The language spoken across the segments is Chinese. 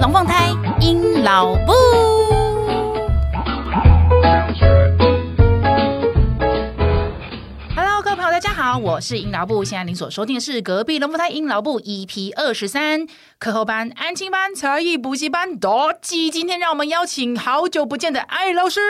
龙凤胎英老木。Hello，各位朋友，大家好，我是英老部。现在您所收听的是隔壁龙凤胎英老部 EP 二十三课后班、安亲班、才艺补习班。多吉，今天让我们邀请好久不见的艾老师。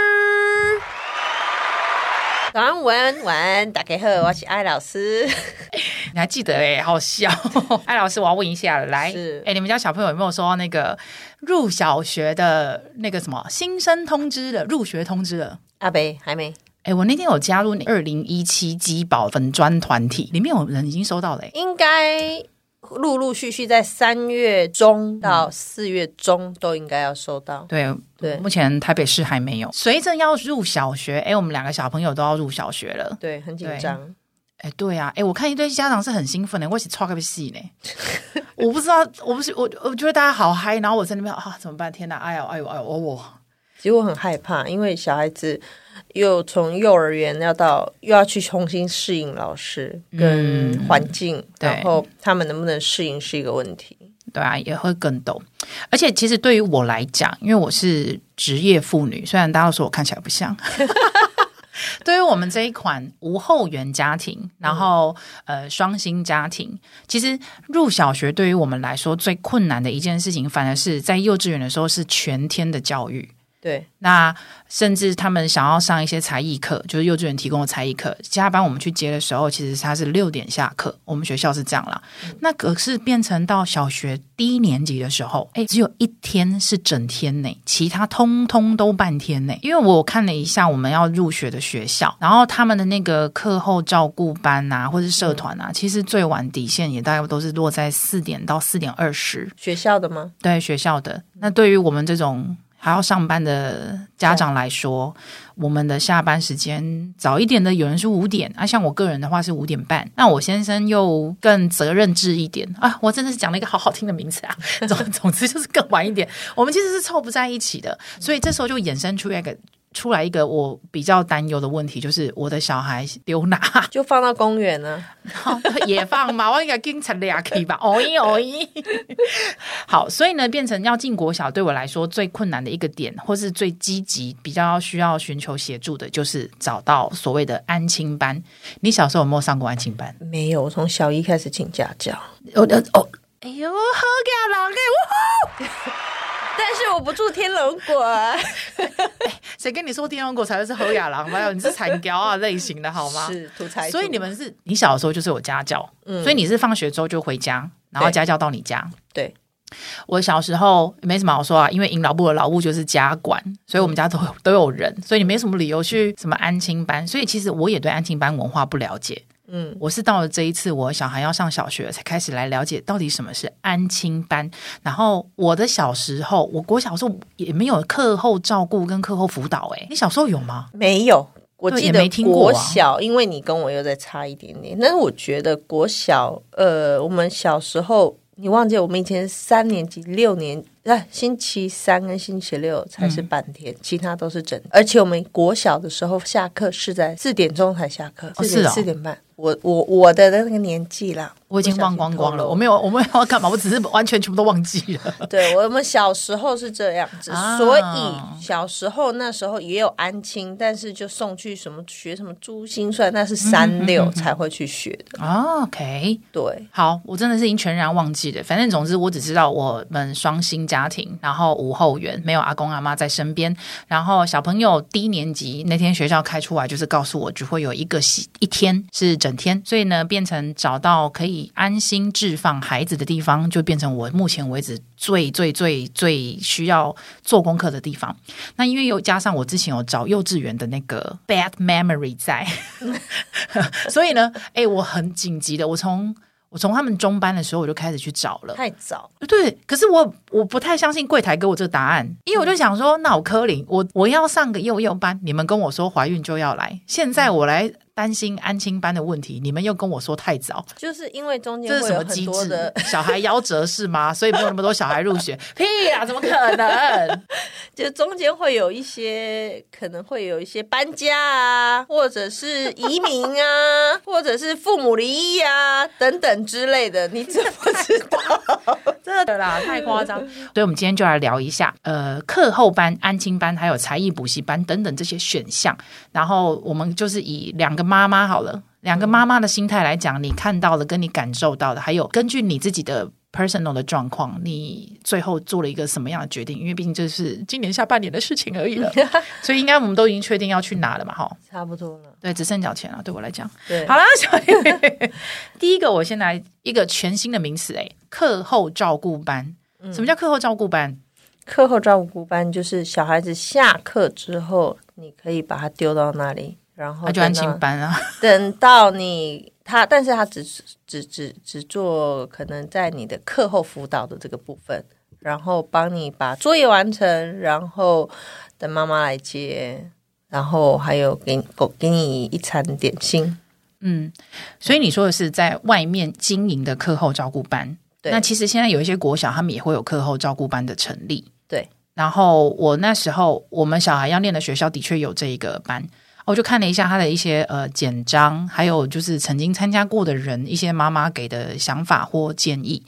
早安，晚安，晚安，大家好，我是艾老师。你还记得哎、欸，好笑。艾老师，我要问一下了，来，哎、欸，你们家小朋友有没有收到那个入小学的那个什么新生通知的入学通知的？阿北还没。哎、欸，我那天有加入你二零一七基宝粉专团体，里面有人已经收到了、欸，应该。陆陆续续在三月中到四月中都应该要收到。对对，目前台北市还没有。随着要入小学，哎，我们两个小朋友都要入小学了，对，很紧张。哎，对啊，哎，我看一堆家长是很兴奋的，我一起超开心呢。我不知道，我不是我，我觉得大家好嗨，然后我在那边啊，怎么办？天哪，哎呦，哎呦，哎呦，我我，其实我很害怕，因为小孩子。又从幼儿园要到又要去重新适应老师跟环境，嗯、然后他们能不能适应是一个问题。对啊，也会更懂。而且其实对于我来讲，因为我是职业妇女，虽然大家都说我看起来不像。对于我们这一款无后援家庭，然后呃双薪家庭，其实入小学对于我们来说最困难的一件事情，反而是在幼稚园的时候是全天的教育。对，那甚至他们想要上一些才艺课，就是幼稚园提供的才艺课。加班我们去接的时候，其实他是六点下课。我们学校是这样啦。嗯、那可是变成到小学低年级的时候，哎，只有一天是整天呢，其他通通都半天呢。因为我看了一下我们要入学的学校，然后他们的那个课后照顾班啊，或是社团啊，嗯、其实最晚底线也大概都是落在四点到四点二十。学校的吗？对，学校的。那对于我们这种。还要上班的家长来说，我们的下班时间早一点的有人是五点啊，像我个人的话是五点半。那我先生又更责任制一点啊，我真的是讲了一个好好听的名词啊。总总之就是更晚一点，我们其实是凑不在一起的，所以这时候就衍生出一个。出来一个我比较担忧的问题，就是我的小孩丢哪？就放到公园呢？也放嘛？我应该跟成俩可以吧？哦咦哦咦。好，所以呢，变成要进国小，对我来说最困难的一个点，或是最积极、比较需要寻求协助的，就是找到所谓的安亲班。你小时候有没有上过安亲班？没有，我从小一开始请家教。哦哦，哎呦，好家郎哎，但是我不住天龙国。谁跟你说天龙国才会是侯雅郎？没有，你是残雕啊类型的，好吗？是土财。所以你们是你小的时候就是有家教，嗯，所以你是放学之后就回家，然后家教到你家。对，我小时候没什么好说啊，因为阴老部的老务就是家管，所以我们家都有都有人，所以你没什么理由去什么安亲班。所以其实我也对安亲班文化不了解。嗯，我是到了这一次，我小孩要上小学才开始来了解到底什么是安亲班。然后我的小时候，我国小时候也没有课后照顾跟课后辅导。哎，你小时候有吗？没有，我记得没听过。国小，因为你跟我又再差一点点。但是我觉得国小，呃，我们小时候，你忘记我们以前三年级、六年。那，星期三跟星期六才是半天，嗯、其他都是整。而且我们国小的时候下课是在四点钟才下课，四点、哦、四点半。我我我的那个年纪啦。我已经忘光光了，我没有，我没有要干嘛，我只是完全全部都忘记了。对，我们小时候是这样子，啊、所以小时候那时候也有安亲，但是就送去什么学什么珠心算，那是三六才会去学的。嗯嗯嗯、OK，对，好，我真的是已经全然忘记了。反正总之，我只知道我们双薪家庭，然后无后援，没有阿公阿妈在身边，然后小朋友低年级那天学校开出来，就是告诉我只会有一个一天是整天，所以呢，变成找到可以。安心置放孩子的地方，就变成我目前为止最最最最需要做功课的地方。那因为又加上我之前有找幼稚园的那个 bad memory 在，所以呢，哎，我很紧急的，我从我从他们中班的时候我就开始去找了。太早，对，可是我我不太相信柜台给我这个答案，因为我就想说，脑科林，我我要上个幼幼班，你们跟我说怀孕就要来，现在我来。担心安亲班的问题，你们又跟我说太早，就是因为中间会有很多的 小孩夭折是吗？所以没有那么多小孩入学？屁啊，怎么可能？就中间会有一些，可能会有一些搬家啊，或者是移民啊，或者是父母离异啊等等之类的，你知不知道？真的啦，太夸张。所以，我们今天就来聊一下，呃，课后班、安亲班，还有才艺补习班等等这些选项。然后，我们就是以两个。妈妈好了，两个妈妈的心态来讲，你看到了跟你感受到的，还有根据你自己的 personal 的状况，你最后做了一个什么样的决定？因为毕竟这是今年下半年的事情而已了，所以应该我们都已经确定要去哪了嘛？哈，差不多了，对，只剩缴钱了。对我来讲，对，好了，小玉，第一个我先来一个全新的名词，哎，课后照顾班。什么叫课后照顾班？课后照顾班就是小孩子下课之后，你可以把他丢到那里。然后他就安亲班啊，等到你他，但是他只只只只做可能在你的课后辅导的这个部分，然后帮你把作业完成，然后等妈妈来接，然后还有给给给你一餐点心。嗯，所以你说的是在外面经营的课后照顾班。对，那其实现在有一些国小，他们也会有课后照顾班的成立。对，然后我那时候我们小孩要念的学校的确有这一个班。我就看了一下他的一些呃简章，还有就是曾经参加过的人一些妈妈给的想法或建议。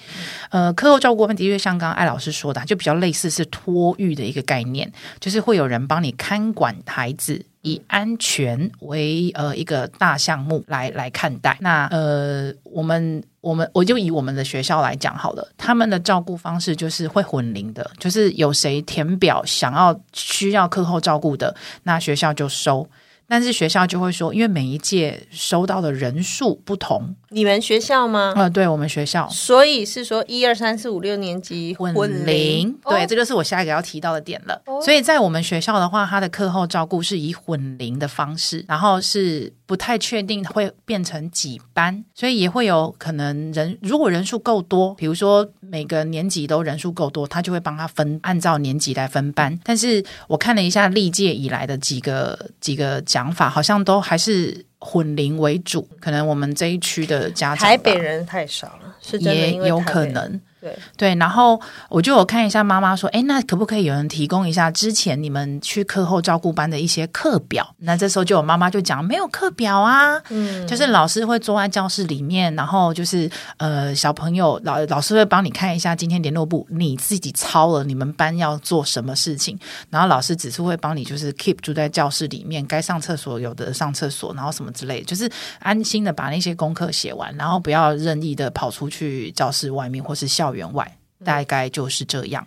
呃，课后照顾班的确像刚艾老师说的，就比较类似是托育的一个概念，就是会有人帮你看管孩子，以安全为呃一个大项目来来看待。那呃，我们我们我就以我们的学校来讲好了，他们的照顾方式就是会混龄的，就是有谁填表想要需要课后照顾的，那学校就收。但是学校就会说，因为每一届收到的人数不同。你们学校吗？呃，对，我们学校，所以是说一二三四五六年级混龄。对，这就是我下一个要提到的点了。哦。所以在我们学校的话，他的课后照顾是以混龄的方式，然后是不太确定会变成几班，所以也会有可能人如果人数够多，比如说每个年级都人数够多，他就会帮他分按照年级来分班。但是我看了一下历届以来的几个几个讲法，好像都还是。混龄为主，可能我们这一区的家长，台北人太少了，是真的，也有可能。对。对，然后我就有看一下妈妈说，哎，那可不可以有人提供一下之前你们去课后照顾班的一些课表？那这时候就有妈妈就讲，没有课表啊，嗯，就是老师会坐在教室里面，然后就是呃，小朋友老老师会帮你看一下今天联络簿，你自己抄了你们班要做什么事情，然后老师只是会帮你就是 keep 住在教室里面，该上厕所有的上厕所，然后什么之类的，就是安心的把那些功课写完，然后不要任意的跑出去教室外面或是校园外，大概就是这样。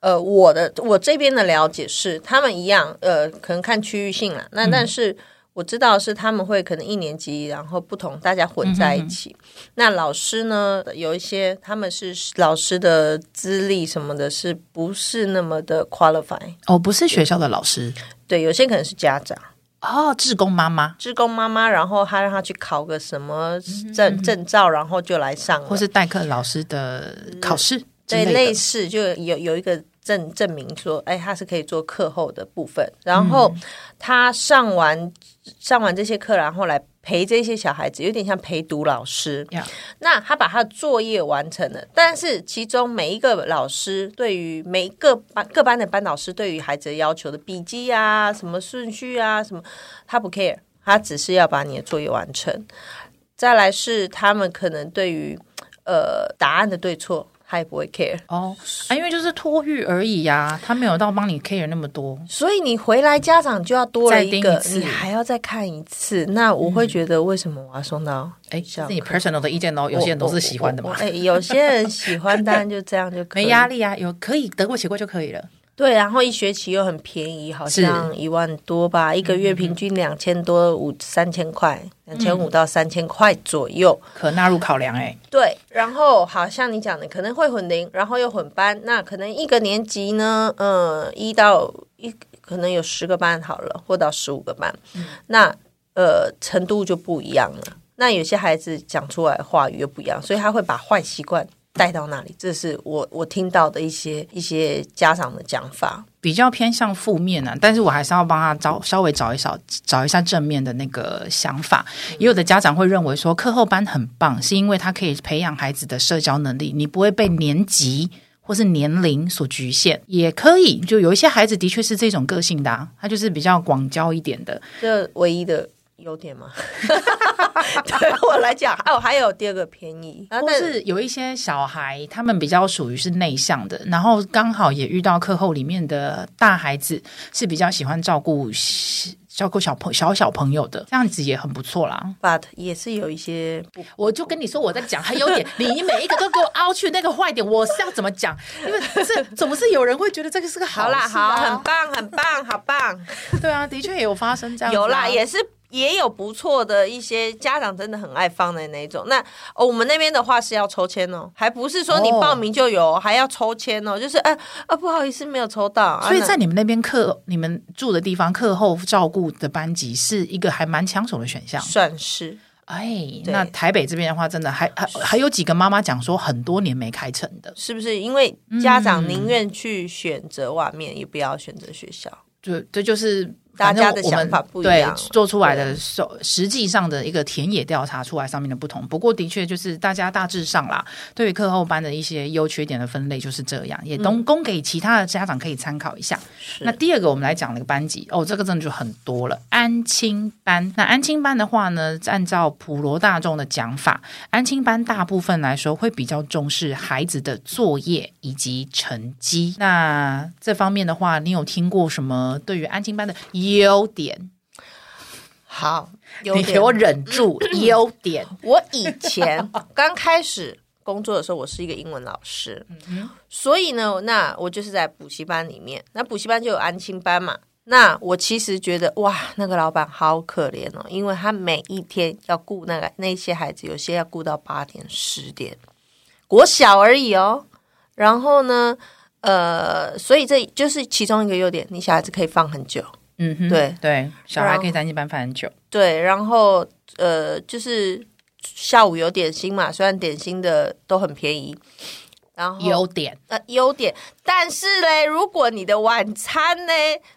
呃，我的我这边的了解是，他们一样，呃，可能看区域性啦。那但是我知道是他们会可能一年级，然后不同大家混在一起。嗯、那老师呢，有一些他们是老师的资历什么的，是不是那么的 qualify？哦，不是学校的老师，对，有些可能是家长。哦，志工妈妈，志工妈妈，然后他让他去考个什么证证照，然后就来上，或是代课老师的考试，对，类似就有有一个证证明说，哎，他是可以做课后的部分，然后他上完上完这些课，然后来。陪这些小孩子有点像陪读老师.那他把他的作业完成了，但是其中每一个老师对于每一个班各班的班导师对于孩子的要求的笔记啊、什么顺序啊、什么，他不 care，他只是要把你的作业完成。再来是他们可能对于呃答案的对错。他也不会 care 哦，啊，因为就是托育而已呀，啊，他没有到帮你 care 那么多，所以你回来家长就要多了一个，一你还要再看一次。那我会觉得，为什么我要送到？哎，是你 personal 的意见哦，有些人都是喜欢的嘛。哎，有些人喜欢，当然就这样就 可以，没压力啊，有可以得过且过就可以了。对，然后一学期又很便宜，好像一万多吧，一个月平均两千多五三千块，两千五到三千块左右，可纳入考量哎。对，然后好像你讲的可能会混龄，然后又混班，那可能一个年级呢，嗯，一到一可能有十个班好了，或到十五个班，嗯、那呃程度就不一样了。那有些孩子讲出来话语又不一样，所以他会把坏习惯。带到那里，这是我我听到的一些一些家长的讲法。比较偏向负面啊，但是我还是要帮他找稍微找一找找一下正面的那个想法。也有的家长会认为说课后班很棒，是因为他可以培养孩子的社交能力，你不会被年级或是年龄所局限，也可以。就有一些孩子的确是这种个性的啊，他就是比较广交一点的，这唯一的。优点吗？对我来讲，哦，还有第二个便宜，但是有一些小孩，他们比较属于是内向的，然后刚好也遇到课后里面的大孩子是比较喜欢照顾照顾小朋小小朋友的，这样子也很不错啦。But 也是有一些，我就跟你说我在讲还有点，你每一个都给我凹去那个坏点，我是要怎么讲？因为这总是有人会觉得这个是个好、啦，好，很棒，很棒，好棒。对啊，的确也有发生这样、啊，有啦，也是。也有不错的一些家长真的很爱放的那种。那哦，我们那边的话是要抽签哦，还不是说你报名就有，哦、还要抽签哦。就是哎啊、呃，不好意思，没有抽到。所以在你们那边课，你们住的地方课后照顾的班级是一个还蛮抢手的选项，算是。哎，那台北这边的话，真的还还还有几个妈妈讲说，很多年没开成的，是不是？因为家长宁愿去选择外面，嗯、也不要选择学校。对，这就是。大家的想法不一样，对，做出来的手实际上的一个田野调查出来上面的不同。不过的确就是大家大致上啦，对于课后班的一些优缺点的分类就是这样，也都供给其他的家长可以参考一下。嗯、那第二个我们来讲那个班级哦，这个真的就很多了。安亲班，那安亲班的话呢，按照普罗大众的讲法，安亲班大部分来说会比较重视孩子的作业以及成绩。那这方面的话，你有听过什么对于安亲班的？优点好，你给我忍住。优点，我以前刚开始工作的时候，我是一个英文老师，所以呢，那我就是在补习班里面。那补习班就有安亲班嘛。那我其实觉得，哇，那个老板好可怜哦，因为他每一天要顾那个那些孩子，有些要顾到八点十点，国小而已哦。然后呢，呃，所以这就是其中一个优点，你小孩子可以放很久。嗯哼，对对，小孩可以在安亲班放很久。对，然后呃，就是下午有点心嘛，虽然点心的都很便宜。然后优点呃，优点，但是嘞，如果你的晚餐呢，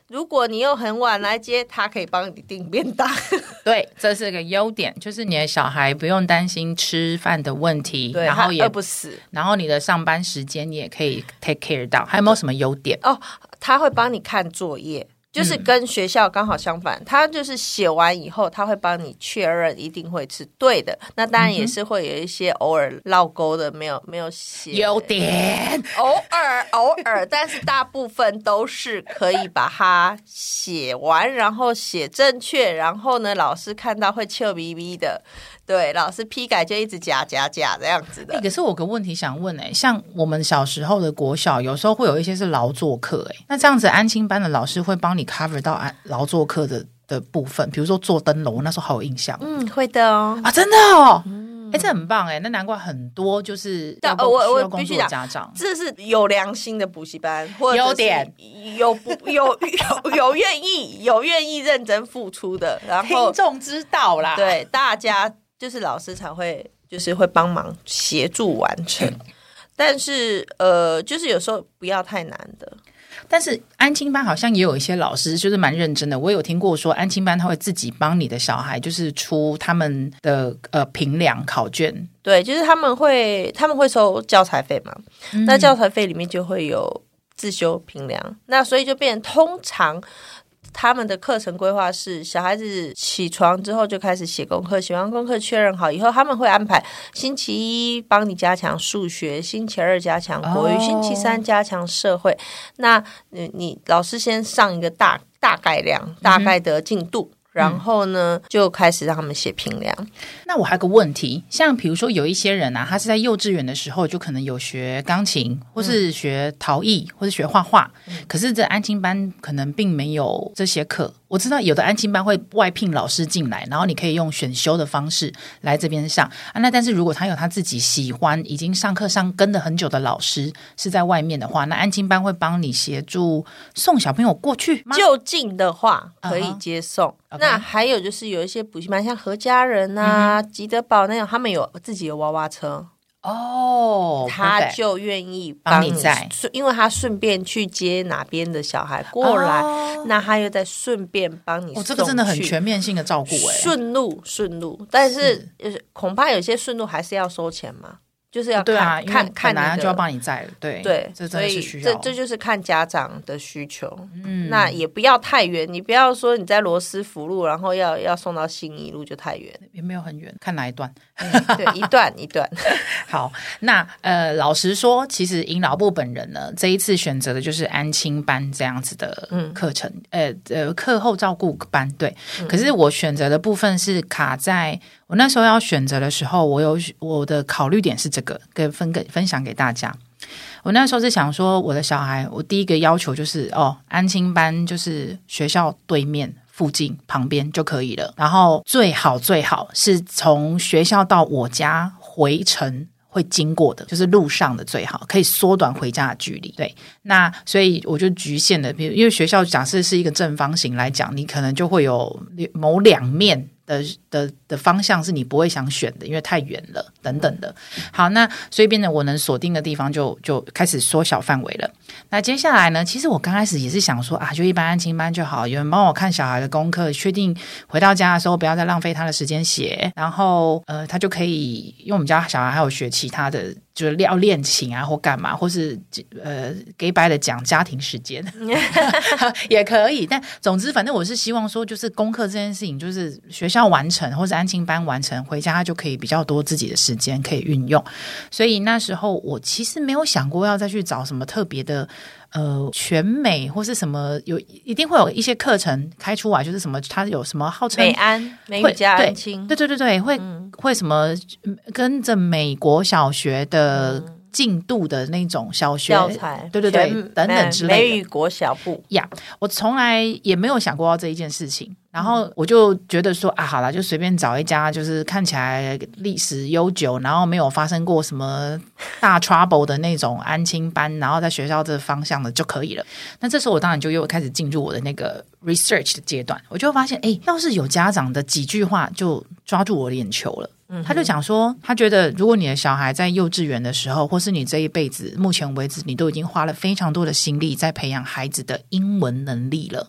如果你又很晚来接，他可以帮你订便当。对，这是个优点，就是你的小孩不用担心吃饭的问题，然后也饿不死。然后你的上班时间你也可以 take care 到。还有没有什么优点？哦，他会帮你看作业。就是跟学校刚好相反，嗯、他就是写完以后，他会帮你确认一定会是对的。那当然也是会有一些偶尔漏勾的，没有没有写。有点，偶尔偶尔，但是大部分都是可以把它写完，然后写正确，然后呢，老师看到会笑眯眯的。对，老师批改就一直假假假这样子的。可是我有个问题想问哎，像我们小时候的国小，有时候会有一些是劳作课哎，那这样子安亲班的老师会帮你 cover 到安劳作课的的部分，比如说做灯笼，那时候好有印象。嗯，会的哦。啊，真的哦。嗯，哎，这很棒哎，那难怪很多就是要我我必须讲家长，这是有良心的补习班，或优点有不有有有愿意有愿意认真付出的，然后听众知道啦，对大家。就是老师才会，就是会帮忙协助完成，但是呃，就是有时候不要太难的。但是安亲班好像也有一些老师就是蛮认真的，我有听过说安亲班他会自己帮你的小孩，就是出他们的呃评量考卷。对，就是他们会他们会收教材费嘛，嗯、那教材费里面就会有自修评量，那所以就变通常。他们的课程规划是，小孩子起床之后就开始写功课，写完功课确认好以后，他们会安排星期一帮你加强数学，星期二加强国语，星期三加强社会。那你你老师先上一个大大概量，大概的进度。嗯然后呢，就开始让他们写评量。那我还有个问题，像比如说有一些人啊，他是在幼稚园的时候就可能有学钢琴，或是学陶艺，或是学画画，嗯、可是这安亲班可能并没有这些课。我知道有的安亲班会外聘老师进来，然后你可以用选修的方式来这边上啊。那但是如果他有他自己喜欢、已经上课上跟了很久的老师是在外面的话，那安亲班会帮你协助送小朋友过去吗？就近的话可以接送。Uh huh. 那还有就是有一些补习班，像何家人啊、吉德堡那种，他们有自己有娃娃车。哦，他就愿意帮你载，因为他顺便去接哪边的小孩过来，哦、那他又在顺便帮你。哦，这个真的很全面性的照顾哎，顺路顺路，但是恐怕有些顺路还是要收钱嘛。就是要看啊，看看哪就要帮你载了，对对，这真的是需要。这这就是看家长的需求，嗯，那也不要太远，你不要说你在罗斯福路，然后要要送到新一路就太远，也没有很远，看哪一段，嗯、对，一段一段。好，那呃，老实说，其实尹老布本人呢，这一次选择的就是安亲班这样子的课程，嗯、呃呃，课后照顾班，对。嗯、可是我选择的部分是卡在。我那时候要选择的时候，我有我的考虑点是这个，跟分给分享给大家。我那时候是想说，我的小孩，我第一个要求就是哦，安亲班就是学校对面附近旁边就可以了，然后最好最好是从学校到我家回程会经过的，就是路上的最好，可以缩短回家的距离。对，那所以我就局限了，比如因为学校假设是一个正方形来讲，你可能就会有某两面。的的的方向是你不会想选的，因为太远了等等的。好，那所以变成我能锁定的地方就就开始缩小范围了。那接下来呢？其实我刚开始也是想说啊，就一般安亲班就好，有人帮我看小孩的功课，确定回到家的时候不要再浪费他的时间写，然后呃，他就可以，因为我们家小孩还有学其他的。就是要练琴啊，或干嘛，或是呃，给白的讲家庭时间 也可以。但总之，反正我是希望说，就是功课这件事情，就是学校完成，或是安亲班完成，回家就可以比较多自己的时间可以运用。所以那时候我其实没有想过要再去找什么特别的。呃，全美或是什么有一定会有一些课程开出来，就是什么它有什么号称美安美语加安亲，对对对对，会、嗯、会什么跟着美国小学的进度的那种小学教材，对对对等等之类的。美语国小部。呀，yeah, 我从来也没有想过要这一件事情。然后我就觉得说啊，好了，就随便找一家，就是看起来历史悠久，然后没有发生过什么大 trouble 的那种安亲班，然后在学校这方向的就可以了。那这时候我当然就又开始进入我的那个 research 的阶段，我就发现，哎，要是有家长的几句话就抓住我的眼球了。嗯，他就讲说，他觉得如果你的小孩在幼稚园的时候，或是你这一辈子目前为止，你都已经花了非常多的心力在培养孩子的英文能力了。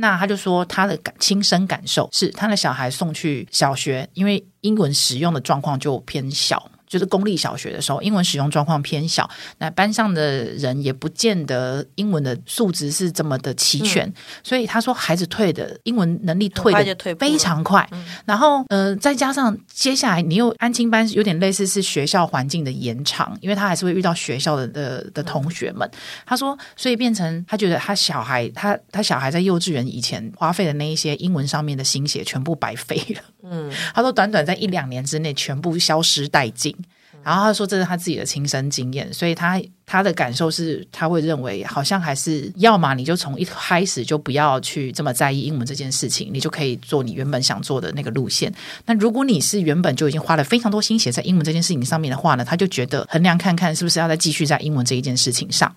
那他就说，他的感亲身感受是，他的小孩送去小学，因为英文使用的状况就偏小。就是公立小学的时候，英文使用状况偏小，那班上的人也不见得英文的素质是这么的齐全，嗯、所以他说孩子退的英文能力退的非常快。嗯、然后呃，再加上接下来你又安亲班有点类似是学校环境的延长，因为他还是会遇到学校的的的同学们。嗯、他说，所以变成他觉得他小孩他他小孩在幼稚园以前花费的那一些英文上面的心血全部白费了。嗯，他说短短在一两年之内全部消失殆尽。然后他说这是他自己的亲身经验，所以他他的感受是，他会认为好像还是要么你就从一开始就不要去这么在意英文这件事情，你就可以做你原本想做的那个路线。那如果你是原本就已经花了非常多心血在英文这件事情上面的话呢，他就觉得衡量看看是不是要再继续在英文这一件事情上。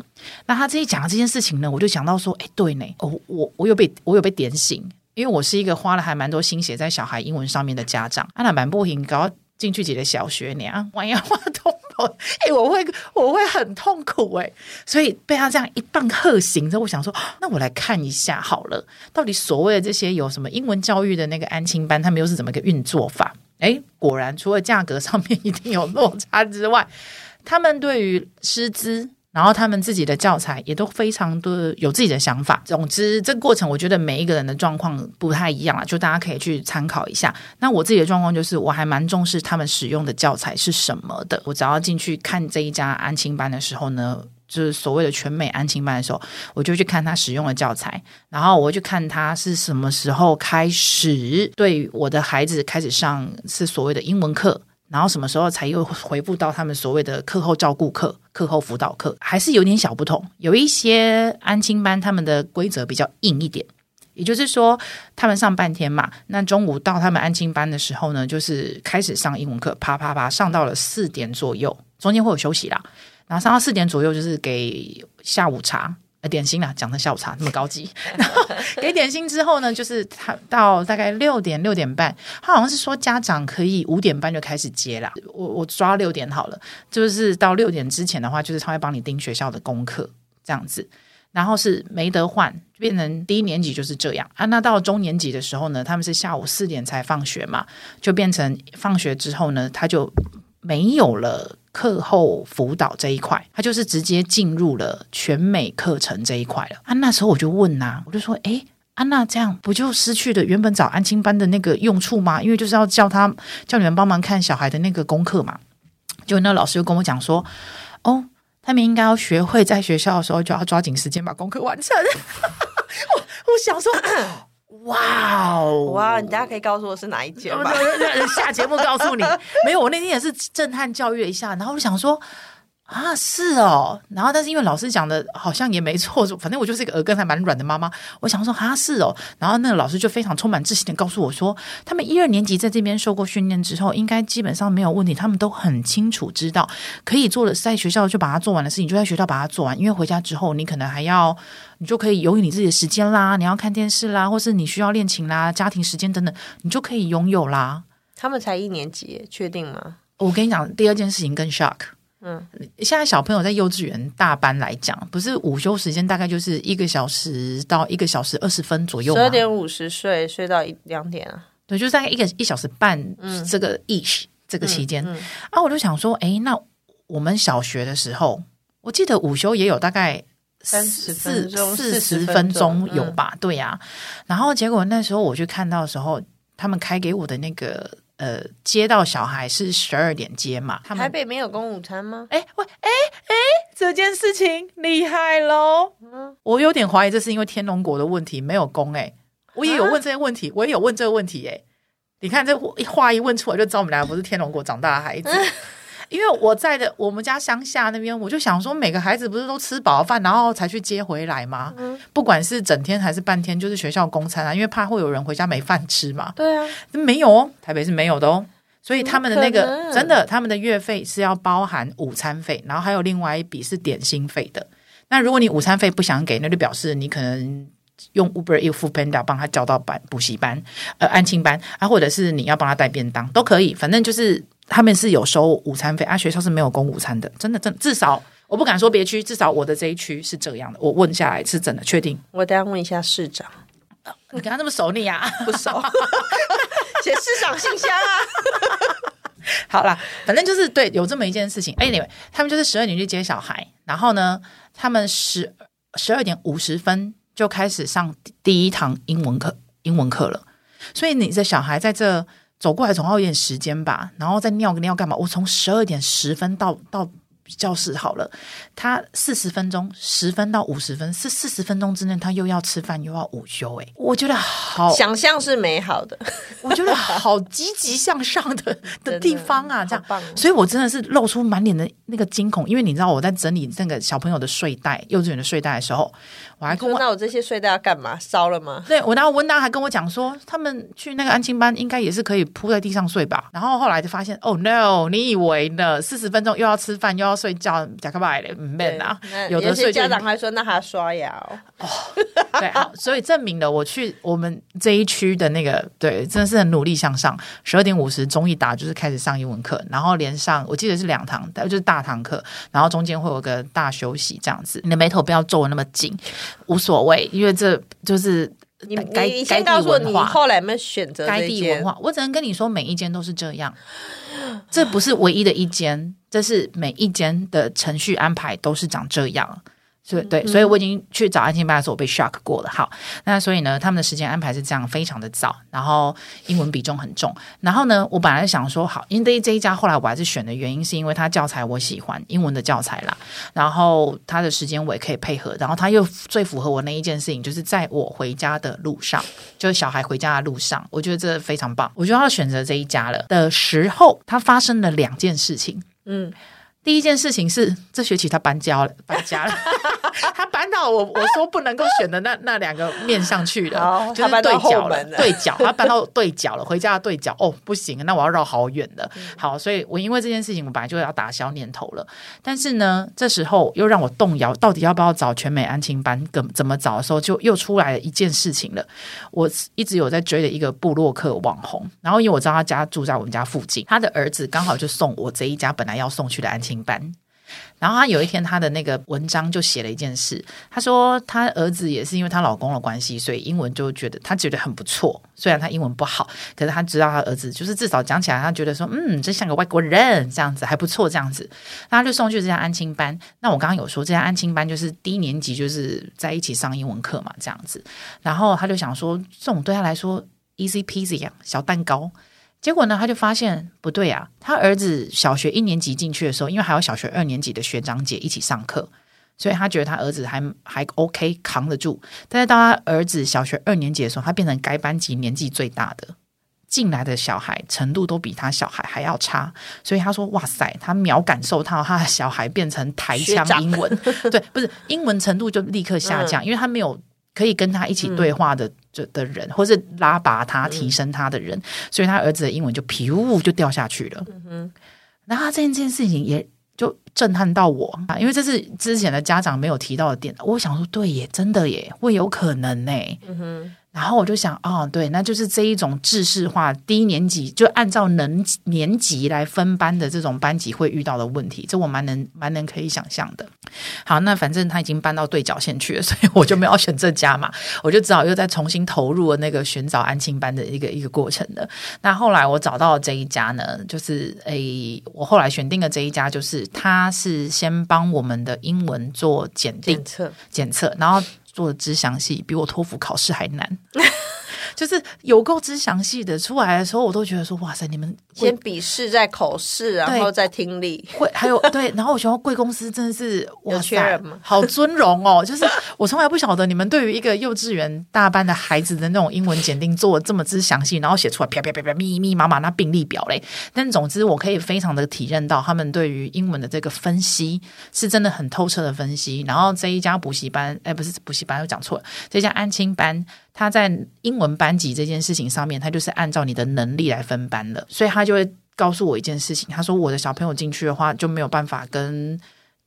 那他这一讲的这件事情呢，我就想到说，哎，对呢，哦，我我有被我有被点醒，因为我是一个花了还蛮多心血在小孩英文上面的家长，啊，那蛮不行搞。进去几个小学年，玩呀玩痛哎，我会我会很痛苦哎，所以被他这样一棒喝醒之后，我想说，那我来看一下好了，到底所谓的这些有什么英文教育的那个安亲班，他们又是怎么个运作法？哎，果然除了价格上面一定有落差之外，他们对于师资。然后他们自己的教材也都非常的有自己的想法。总之，这个过程我觉得每一个人的状况不太一样啊，就大家可以去参考一下。那我自己的状况就是，我还蛮重视他们使用的教材是什么的。我只要进去看这一家安亲班的时候呢，就是所谓的全美安亲班的时候，我就去看他使用的教材，然后我就看他是什么时候开始对我的孩子开始上是所谓的英文课。然后什么时候才又回复到他们所谓的课后照顾课、课后辅导课，还是有点小不同。有一些安亲班他们的规则比较硬一点，也就是说，他们上半天嘛，那中午到他们安亲班的时候呢，就是开始上英文课，啪啪啪上到了四点左右，中间会有休息啦。然后上到四点左右就是给下午茶，呃点心啦，讲成下午茶那么高级。然 后给点心之后呢，就是他到大概六点六点半，他好像是说家长可以五点半就开始接啦。我我抓六点好了，就是到六点之前的话，就是他会帮你盯学校的功课这样子。然后是没得换，变成低年级就是这样啊。那到中年级的时候呢，他们是下午四点才放学嘛，就变成放学之后呢，他就没有了课后辅导这一块，他就是直接进入了全美课程这一块了啊。那时候我就问呐、啊，我就说，诶，安娜这样不就失去了原本找安亲班的那个用处吗？因为就是要叫他叫你们帮忙看小孩的那个功课嘛。就那老师就跟我讲说，哦。他们应该要学会在学校的时候就要抓紧时间把功课完成。我我想说，哇哦，哇！你大家可以告诉我是哪一间吗？下节目告诉你。没有，我那天也是震撼教育一下，然后我想说。啊，是哦，然后但是因为老师讲的好像也没错，反正我就是一个耳根还蛮软的妈妈。我想说，啊，是哦，然后那个老师就非常充满自信的告诉我说，他们一二年级在这边受过训练之后，应该基本上没有问题，他们都很清楚知道可以做的，在学校就把它做完的事情，就在学校把它做完。因为回家之后，你可能还要，你就可以拥有你自己的时间啦，你要看电视啦，或是你需要练琴啦、家庭时间等等，你就可以拥有啦。他们才一年级，确定吗？我跟你讲，第二件事情更 shock。嗯，现在小朋友在幼稚园大班来讲，不是午休时间大概就是一个小时到一个小时二十分左右？十二点五十睡，睡到一两点啊？对，就是大概一个一小时半，这个 ish、嗯、这个期间、嗯嗯、啊，我就想说，哎，那我们小学的时候，我记得午休也有大概三十分钟、四十分钟有吧？嗯、对呀、啊，然后结果那时候我去看到的时候，他们开给我的那个。呃，接到小孩是十二点接嘛？他们台北没有公午餐吗？哎喂，哎哎，这件事情厉害喽！嗯，我有点怀疑这是因为天龙国的问题没有公。哎，我也有问这些问题，啊、我也有问这个问题。哎，你看这话一问出来，就知道我们俩不是天龙国长大的孩子。嗯因为我在的我们家乡下那边，我就想说，每个孩子不是都吃饱饭，然后才去接回来吗？嗯，不管是整天还是半天，就是学校公餐啊，因为怕会有人回家没饭吃嘛。对啊，没有哦，台北是没有的哦，所以他们的那个真的，他们的月费是要包含午餐费，然后还有另外一笔是点心费的。那如果你午餐费不想给，那就表示你可能用 Uber Eats、Foodpanda 帮他叫到班补习班、呃安亲班啊，或者是你要帮他带便当都可以，反正就是。他们是有收午餐费啊，学校是没有供午餐的，真的，真的至少我不敢说别区，至少我的这一区是这样的。我问下来是真的，确定。我等下问一下市长，你跟他那么熟你啊？不熟，写市长信箱啊。好啦，反正就是对，有这么一件事情。哎，anyway，他们就是十二点去接小孩，然后呢，他们十十二点五十分就开始上第一堂英文课，英文课了。所以你的小孩在这。走过来总要一点时间吧，然后再尿个尿干嘛？我从十二点十分到到教室好了，他四十分钟，十分到五十分，是四十分钟之内，他又要吃饭又要午休，哎，我觉得好，想象是美好的，我觉得好积极向上的的地方啊，这样，所以我真的是露出满脸的那个惊恐，因为你知道我在整理那个小朋友的睡袋，幼稚园的睡袋的时候。我还跟我那我这些睡袋要干嘛？烧了吗？对，我然后温达还跟我讲说，他们去那个安亲班应该也是可以铺在地上睡吧。然后后来就发现，哦、oh、no，你以为呢？四十分钟又要吃饭又要睡觉，假个白的，没啊。有的睡家长还说，那还要刷牙哦。哦对，好，所以证明了我去我们这一区的那个，对，真的是很努力向上。十二点五十钟一打就是开始上英文课，然后连上，我记得是两堂，就是大堂课，然后中间会有个大休息这样子。你的眉头不要皱的那么紧。无所谓，因为这就是你该你先告诉我，你后来没选择该地文化。我只能跟你说，每一间都是这样，这不是唯一的一间，这是每一间的程序安排都是长这样。对对，所以我已经去找安亲班的时候，我被 shock 过了。好，那所以呢，他们的时间安排是这样，非常的早，然后英文比重很重。然后呢，我本来想说，好，因为这一家后来我还是选的原因，是因为他教材我喜欢，英文的教材啦。然后他的时间我也可以配合，然后他又最符合我那一件事情，就是在我回家的路上，就是小孩回家的路上，我觉得这非常棒，我就要选择这一家了。的时候，他发生了两件事情，嗯。第一件事情是这学期他搬家了，搬家了。他搬到我我说不能够选的那那两个面上去了，就是对角了，了对角，他搬到对角了，回家的对角哦，不行，那我要绕好远的。好，所以我因为这件事情，我本来就要打消念头了。但是呢，这时候又让我动摇，到底要不要找全美安亲班？怎怎么找的时候，就又出来了一件事情了。我一直有在追的一个布洛克网红，然后因为我知道他家住在我们家附近，他的儿子刚好就送我这一家本来要送去的安亲班。然后他有一天，他的那个文章就写了一件事。他说，他儿子也是因为她老公的关系，所以英文就觉得他觉得很不错。虽然他英文不好，可是他知道他儿子就是至少讲起来，他觉得说，嗯，这像个外国人这样子还不错，这样子。那他就送去这家安亲班。那我刚刚有说，这家安亲班就是低年级就是在一起上英文课嘛，这样子。然后他就想说，这种对他来说 easy peasy 呀，小蛋糕。结果呢，他就发现不对啊！他儿子小学一年级进去的时候，因为还有小学二年级的学长姐一起上课，所以他觉得他儿子还还 OK 扛得住。但是到他儿子小学二年级的时候，他变成该班级年纪最大的，进来的小孩程度都比他小孩还要差。所以他说：“哇塞！”他秒感受到他的小孩变成台腔英文，对，不是英文程度就立刻下降，嗯、因为他没有。可以跟他一起对话的这的人，或是拉拔他、提升他的人，所以他儿子的英文就皮呜就掉下去了。然后这件这件事情也就震撼到我啊，因为这是之前的家长没有提到的点。我想说，对耶，真的耶，会有可能呢。然后我就想，哦，对，那就是这一种制式化，低年级就按照能年级来分班的这种班级会遇到的问题，这我蛮能蛮能可以想象的。好，那反正他已经搬到对角线去了，所以我就没有选这家嘛，我就只好又再重新投入了那个寻找安亲班的一个一个过程的。那后来我找到这一家呢，就是诶，我后来选定的这一家，就是他是先帮我们的英文做检定检测检测，然后。做的之详细，比我托福考试还难。就是有够之详细的，出来的时候我都觉得说，哇塞，你们先笔试再口试，然后再听力，会还有对，然后我觉得贵公司真的是哇塞？好尊荣哦！就是我从来不晓得你们对于一个幼稚园大班的孩子的那种英文检定做的这么之详细，然后写出来啪啪啪啪密密麻麻那病历表嘞。但总之我可以非常的体认到他们对于英文的这个分析是真的很透彻的分析。然后这一家补习班，哎，不是补习班，又讲错了，这家安亲班。他在英文班级这件事情上面，他就是按照你的能力来分班的，所以他就会告诉我一件事情。他说，我的小朋友进去的话就没有办法跟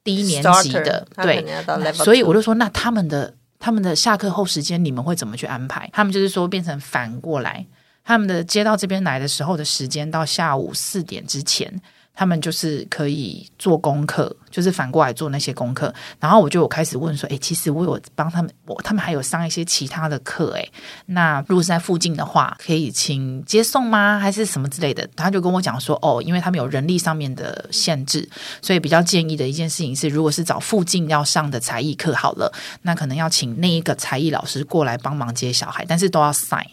低年级的对，所以我就说，那他们的他们的下课后时间你们会怎么去安排？他们就是说变成反过来，他们的接到这边来的时候的时间到下午四点之前。他们就是可以做功课，就是反过来做那些功课。然后我就有开始问说：“诶，其实我有帮他们，我他们还有上一些其他的课，诶，那如果是在附近的话，可以请接送吗？还是什么之类的？”他就跟我讲说：“哦，因为他们有人力上面的限制，所以比较建议的一件事情是，如果是找附近要上的才艺课好了，那可能要请那一个才艺老师过来帮忙接小孩，但是都要塞。”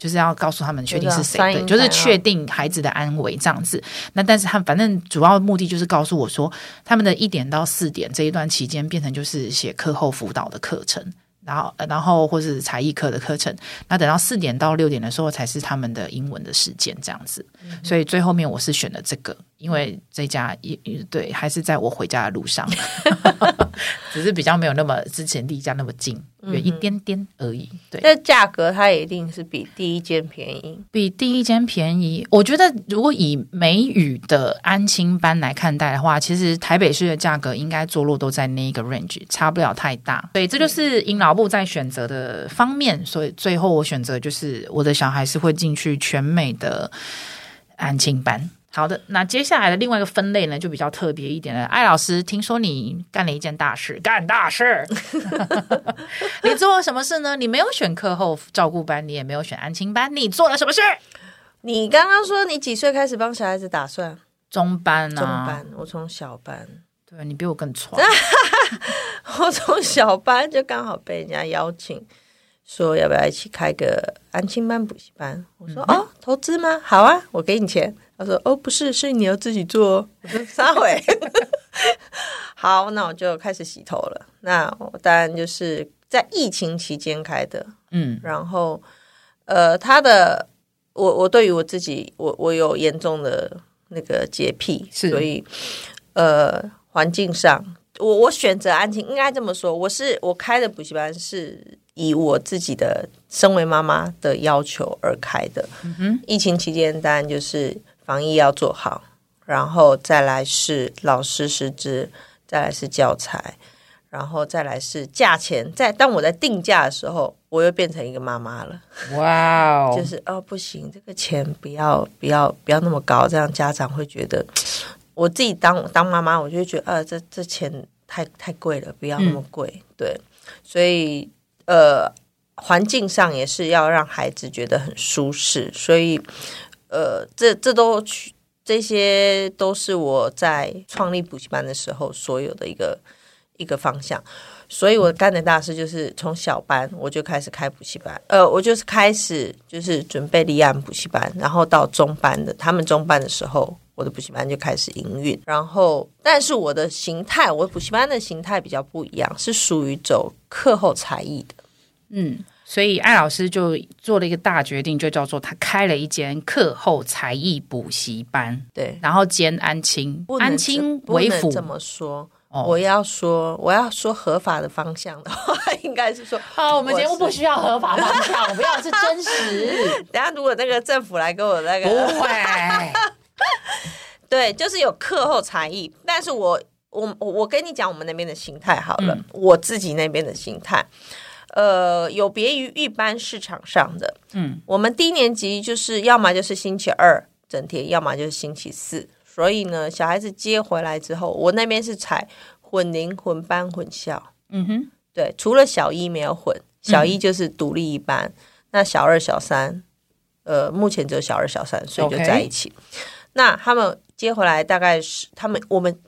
就是要告诉他们确定是谁对，就是确定孩子的安危这样子。那但是他反正主要目的就是告诉我说，他们的一点到四点这一段期间变成就是写课后辅导的课程，然后然后或是才艺课的课程。那等到四点到六点的时候才是他们的英文的时间这样子。所以最后面我是选了这个。因为这家也对，还是在我回家的路上，只是比较没有那么之前离家那么近，远一点点而已。对，那价格它也一定是比第一间便宜，比第一间便宜。我觉得如果以美语的安亲班来看待的话，其实台北市的价格应该坐落都在那一个 range，差不了太大。对，这就是阴老部在选择的方面，所以最后我选择就是我的小孩是会进去全美的安亲班。好的，那接下来的另外一个分类呢，就比较特别一点了。艾老师，听说你干了一件大事，干大事！什么事呢？你没有选课后照顾班，你也没有选安亲班，你做了什么事？你刚刚说你几岁开始帮小孩子打算？中班啊，中班。我从小班，对，你比我更闯。我从小班就刚好被人家邀请，说要不要一起开个安亲班补习班？我说、嗯、哦，投资吗？好啊，我给你钱。他说：“哦，不是，是你要自己做。”我说：“撒谎。”好，那我就开始洗头了。那我当然就是在疫情期间开的，嗯。然后，呃，他的我我对于我自己，我我有严重的那个洁癖，是所以呃，环境上我我选择安静，应该这么说，我是我开的补习班是以我自己的身为妈妈的要求而开的。嗯哼，疫情期间当然就是防疫要做好，然后再来是老师师资，再来是教材。然后再来是价钱，在当我在定价的时候，我又变成一个妈妈了。哇哦，就是哦，不行，这个钱不要不要不要那么高，这样家长会觉得我自己当当妈妈，我就觉得啊，这这钱太太贵了，不要那么贵。嗯、对，所以呃，环境上也是要让孩子觉得很舒适，所以呃，这这都这些都是我在创立补习班的时候所有的一个。一个方向，所以我干的大事就是从小班我就开始开补习班，呃，我就是开始就是准备立案补习班，然后到中班的，他们中班的时候，我的补习班就开始营运，然后但是我的形态，我补习班的形态比较不一样，是属于走课后才艺的，嗯，所以艾老师就做了一个大决定，就叫做他开了一间课后才艺补习班，对，然后兼安亲，安亲为辅，这么说。我要说，我要说合法的方向的话，应该是说，啊，我们节目不需要合法方向，我们要的是真实。等下如果那个政府来跟我那个，不会。对，就是有课后才艺，但是我我我跟你讲，我们那边的心态好了，嗯、我自己那边的心态，呃，有别于一般市场上的，嗯，我们低年级就是要么就是星期二整天，要么就是星期四。所以呢，小孩子接回来之后，我那边是采混龄、混班、混校。嗯哼，对，除了小一没有混，小一就是独立一班。嗯、那小二、小三，呃，目前只有小二、小三，所以就在一起。那他们接回来大概是他们我们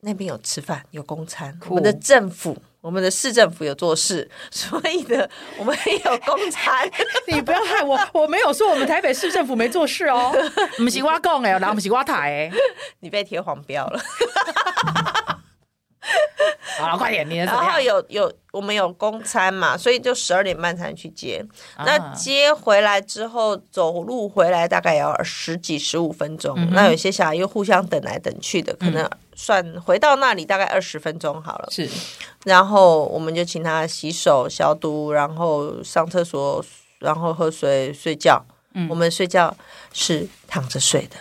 那边有吃饭，有公餐，我们的政府。我们的市政府有做事，所以呢，我们也有公 餐。你不要害我，我没有说我们台北市政府没做事哦。我们是我讲哎，然后我们是我台哎，你被贴黄标了。好了，快点，你的然后有有我们有公餐嘛，所以就十二点半才能去接。啊、那接回来之后，走路回来大概要十几十五分钟。嗯、那有些小孩又互相等来等去的，可能算回到那里大概二十分钟好了。是，然后我们就请他洗手消毒，然后上厕所，然后喝水睡觉。嗯、我们睡觉是躺着睡的。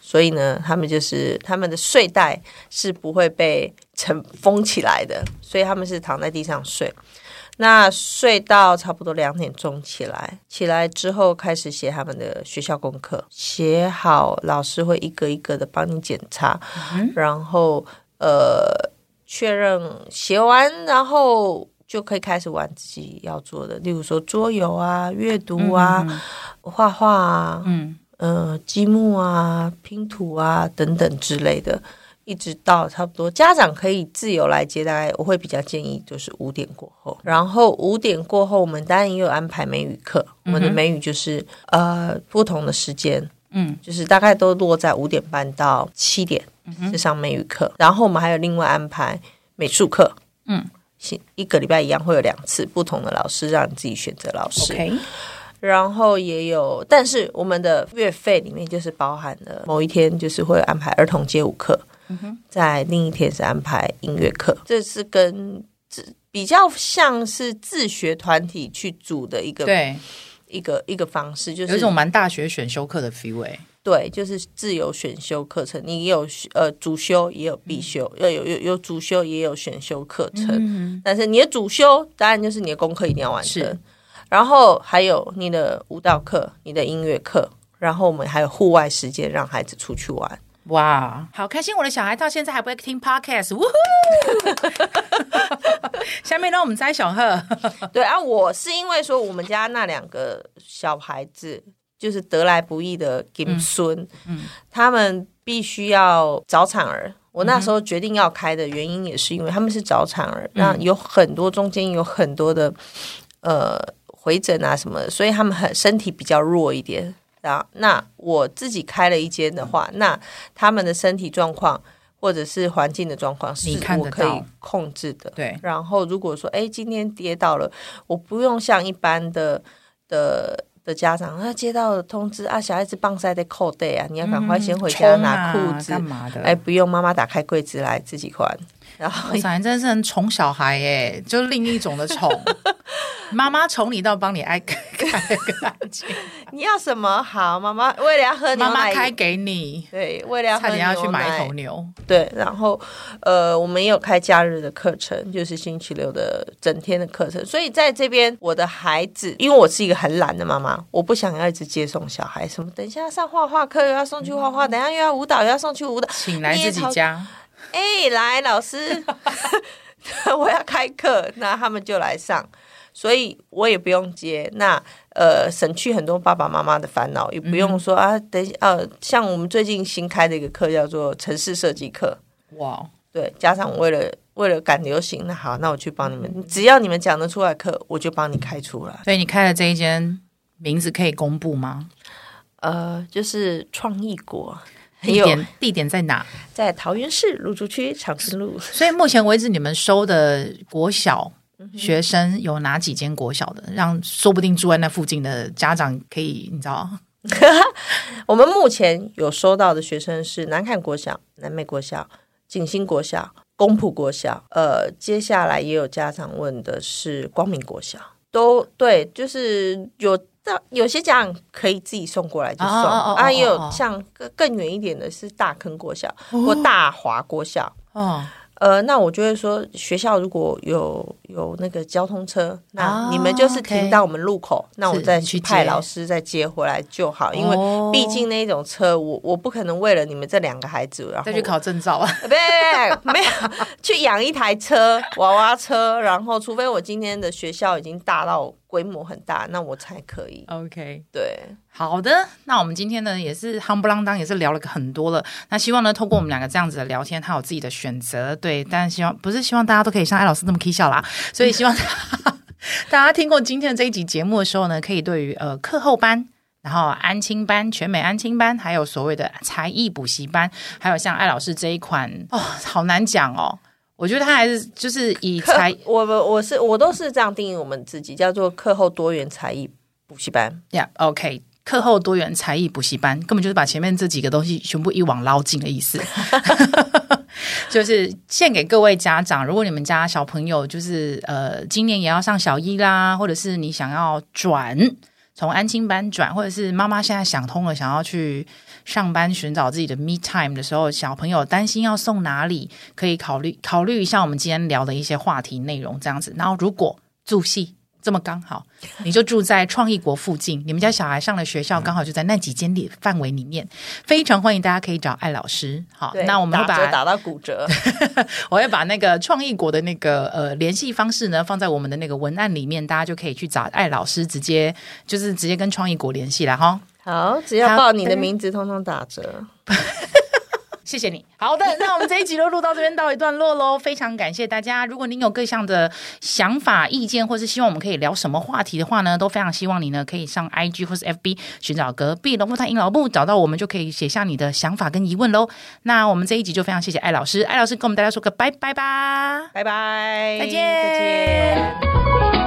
所以呢，他们就是他们的睡袋是不会被尘封起来的，所以他们是躺在地上睡。那睡到差不多两点钟起来，起来之后开始写他们的学校功课，写好，老师会一个一个的帮你检查，嗯、然后呃确认写完，然后就可以开始玩自己要做的，例如说桌游啊、阅读啊、嗯、画画啊，嗯。呃，积木啊、拼图啊等等之类的，一直到差不多家长可以自由来接，大概我会比较建议就是五点过后。然后五点过后，我们当然也有安排美语课，我们的美语就是呃不同的时间，嗯，就是大概都落在五点半到七点是上美语课。然后我们还有另外安排美术课，嗯，一个礼拜一样会有两次不同的老师，让你自己选择老师。然后也有，但是我们的月费里面就是包含了某一天就是会安排儿童街舞课，嗯、在另一天是安排音乐课，这是跟比较像是自学团体去组的一个对。一个一个方式，就是有一种蛮大学选修课的 feel。对，就是自由选修课程，你也有呃主修也有必修，要、嗯、有有有主修也有选修课程，嗯、但是你的主修当然就是你的功课一定要完成。然后还有你的舞蹈课、你的音乐课，然后我们还有户外时间，让孩子出去玩。哇，好开心！我的小孩到现在还不会听 podcast，呜呼！下面让我们摘小贺。对啊，我是因为说我们家那两个小孩子就是得来不易的金孙，嗯，嗯他们必须要早产儿。我那时候决定要开的原因也是因为他们是早产儿，那、嗯、有很多中间有很多的呃。回诊啊什么的，所以他们很身体比较弱一点。那我自己开了一间的话，那他们的身体状况或者是环境的状况，是我可以控制的。对。然后，如果说哎，今天跌倒了，我不用像一般的的的家长，他接到通知啊，小孩子棒赛在扣袋啊，你要赶快先回家拿裤子，干、嗯啊、嘛的？哎，不用，妈妈打开柜子来自己换。然后小孩真的是很宠小孩哎，就另一种的宠。妈妈宠你到帮你爱开个干净。你要什么好？妈妈为了要喝牛奶，妈妈开给你。对，为了要差点要去买一头牛。对，然后呃，我们也有开假日的课程，就是星期六的整天的课程。所以在这边，我的孩子，因为我是一个很懒的妈妈，我不想要一直接送小孩，什么等一下上画画课又要送去画画，嗯、等一下又要舞蹈又要送去舞蹈，请来自己家。哎、欸，来老师，我要开课，那他们就来上，所以我也不用接，那呃省去很多爸爸妈妈的烦恼，也不用说、嗯、啊，等呃，像我们最近新开的一个课叫做城市设计课，哇，对，家长为了为了赶流行，那好，那我去帮你们，嗯、只要你们讲得出来课，我就帮你开出来。所以你开的这一间名字可以公布吗？呃，就是创意国。地点地点在哪？在桃园市芦竹区长春路。所以目前为止，你们收的国小学生有哪几间国小的？让说不定住在那附近的家长可以，你知道？我们目前有收到的学生是南崁国小、南美国小、景兴国小、公埔国小。呃，接下来也有家长问的是光明国小，都对，就是有。有些家长可以自己送过来就送，oh, oh, oh, oh, 啊，也有像更更远一点的是大坑国小、oh. 或大华国小，oh. 呃，那我就会说，学校如果有有那个交通车，那你们就是停到我们路口，oh. 那我再去派老师再接回来就好。因为毕竟那种车，我我不可能为了你们这两个孩子，然后再去考证照啊？对，没有 去养一台车娃娃车，然后除非我今天的学校已经大到。规模很大，那我才可以。OK，对，好的。那我们今天呢，也是夯不啷当，也是聊了很多了。那希望呢，透过我们两个这样子的聊天，他有自己的选择。对，但希望不是希望大家都可以像艾老师那么 K 笑啦。所以希望大家听过今天的这一集节目的时候呢，可以对于呃课后班，然后安亲班、全美安亲班，还有所谓的才艺补习班，还有像艾老师这一款哦，好难讲哦。我觉得他还是就是以才，我我是我都是这样定义我们自己，叫做课后多元才艺补习班。呀、yeah，OK，课后多元才艺补习班根本就是把前面这几个东西全部一网捞尽的意思。就是献给各位家长，如果你们家小朋友就是呃今年也要上小一啦，或者是你想要转从安亲班转，或者是妈妈现在想通了想要去。上班寻找自己的 me time 的时候，小朋友担心要送哪里，可以考虑考虑一下我们今天聊的一些话题内容，这样子。然后如果住戏这么刚好，你就住在创意国附近，你们家小孩上的学校刚好就在那几间里范围里面，非常欢迎大家可以找艾老师。好，那我们会把打，打到骨折，我会把那个创意国的那个呃联系方式呢放在我们的那个文案里面，大家就可以去找艾老师，直接就是直接跟创意国联系了哈。好，只要报你的名字，通通打折。谢谢你。好的，那我们这一集就录到这边，到一段落喽。非常感谢大家。如果您有各项的想法、意见，或是希望我们可以聊什么话题的话呢，都非常希望你呢可以上 IG 或是 FB 寻找隔壁龙凤胎阴老木，找到我们就可以写下你的想法跟疑问喽。那我们这一集就非常谢谢艾老师，艾老师跟我们大家说个拜拜吧，拜拜，再见，再见。